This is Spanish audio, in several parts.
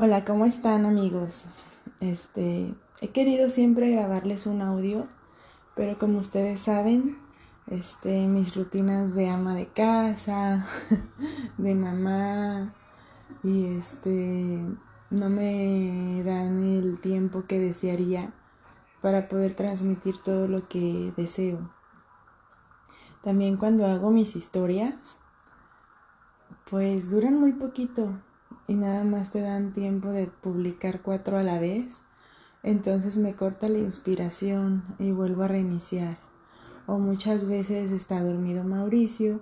Hola, ¿cómo están amigos? Este, he querido siempre grabarles un audio, pero como ustedes saben, este, mis rutinas de ama de casa, de mamá y este no me dan el tiempo que desearía para poder transmitir todo lo que deseo. También cuando hago mis historias, pues duran muy poquito y nada más te dan tiempo de publicar cuatro a la vez, entonces me corta la inspiración y vuelvo a reiniciar. O muchas veces está dormido Mauricio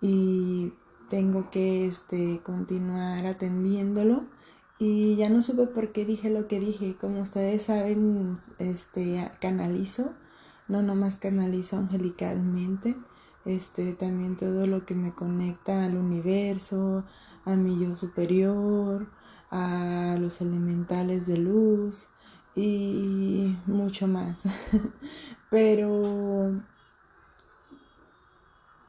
y tengo que este, continuar atendiéndolo y ya no supe por qué dije lo que dije. Como ustedes saben, este, canalizo, no nomás canalizo angelicalmente, este, también todo lo que me conecta al universo, a mi yo superior, a los elementales de luz y mucho más. Pero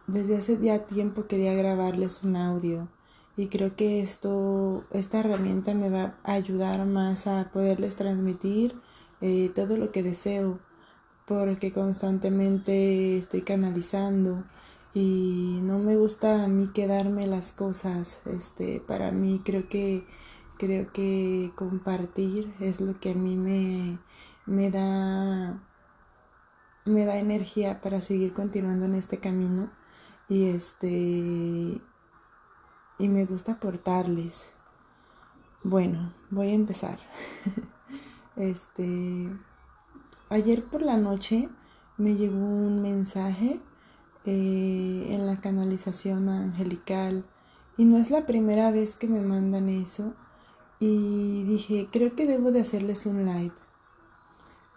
desde hace ya tiempo quería grabarles un audio y creo que esto, esta herramienta me va a ayudar más a poderles transmitir eh, todo lo que deseo porque constantemente estoy canalizando y no me gusta a mí quedarme las cosas este para mí creo que creo que compartir es lo que a mí me, me da me da energía para seguir continuando en este camino y este y me gusta aportarles. Bueno voy a empezar. Este ayer por la noche me llegó un mensaje eh, en la canalización angelical. Y no es la primera vez que me mandan eso. Y dije creo que debo de hacerles un live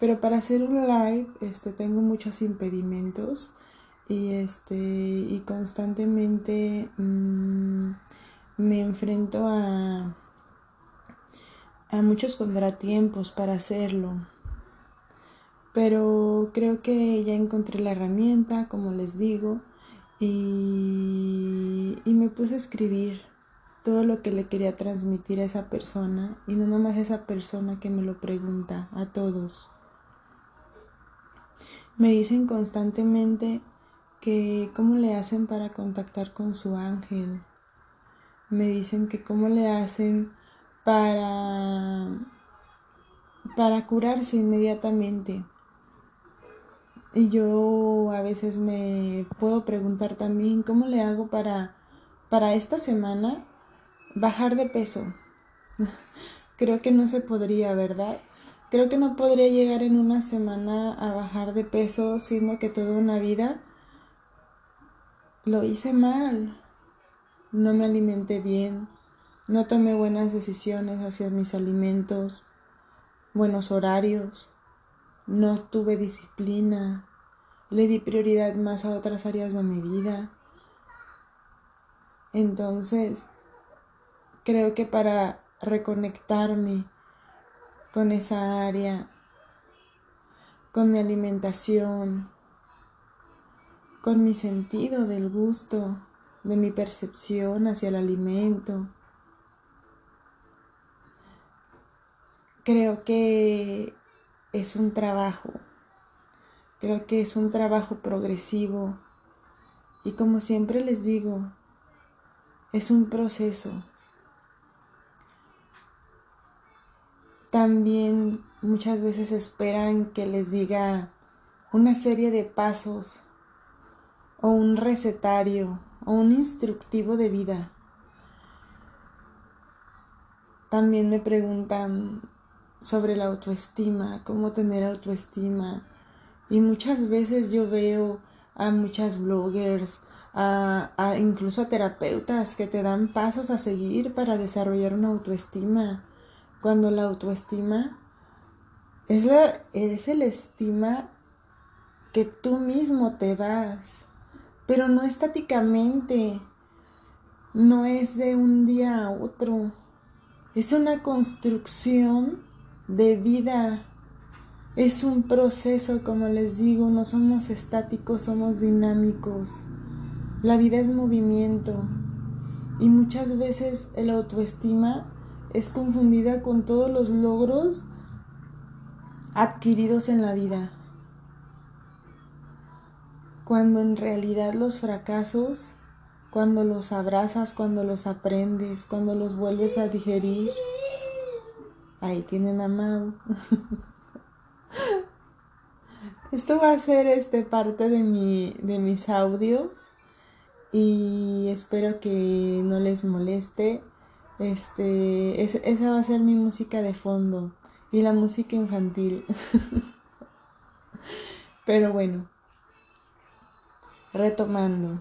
pero para hacer un live este tengo muchos impedimentos. Y este y constantemente mm, me enfrento a a muchos contratiempos para hacerlo pero creo que ya encontré la herramienta, como les digo, y, y me puse a escribir todo lo que le quería transmitir a esa persona, y no nomás a esa persona que me lo pregunta, a todos. Me dicen constantemente que cómo le hacen para contactar con su ángel. Me dicen que cómo le hacen para para curarse inmediatamente. Y yo a veces me puedo preguntar también cómo le hago para, para esta semana bajar de peso. Creo que no se podría, ¿verdad? Creo que no podría llegar en una semana a bajar de peso siendo que toda una vida lo hice mal. No me alimenté bien, no tomé buenas decisiones hacia mis alimentos, buenos horarios no tuve disciplina, le di prioridad más a otras áreas de mi vida. Entonces, creo que para reconectarme con esa área, con mi alimentación, con mi sentido del gusto, de mi percepción hacia el alimento, creo que es un trabajo. Creo que es un trabajo progresivo. Y como siempre les digo, es un proceso. También muchas veces esperan que les diga una serie de pasos o un recetario o un instructivo de vida. También me preguntan sobre la autoestima, cómo tener autoestima. Y muchas veces yo veo a muchas bloggers, a, incluso a terapeutas que te dan pasos a seguir para desarrollar una autoestima. Cuando la autoestima es, la, es el estima que tú mismo te das, pero no estáticamente, no es de un día a otro, es una construcción de vida. Es un proceso, como les digo, no somos estáticos, somos dinámicos. La vida es movimiento y muchas veces el autoestima es confundida con todos los logros adquiridos en la vida, cuando en realidad los fracasos, cuando los abrazas, cuando los aprendes, cuando los vuelves a digerir, ahí tienen a Mau. Esto va a ser este parte de mi de mis audios y espero que no les moleste. Este, esa va a ser mi música de fondo y la música infantil. Pero bueno, retomando.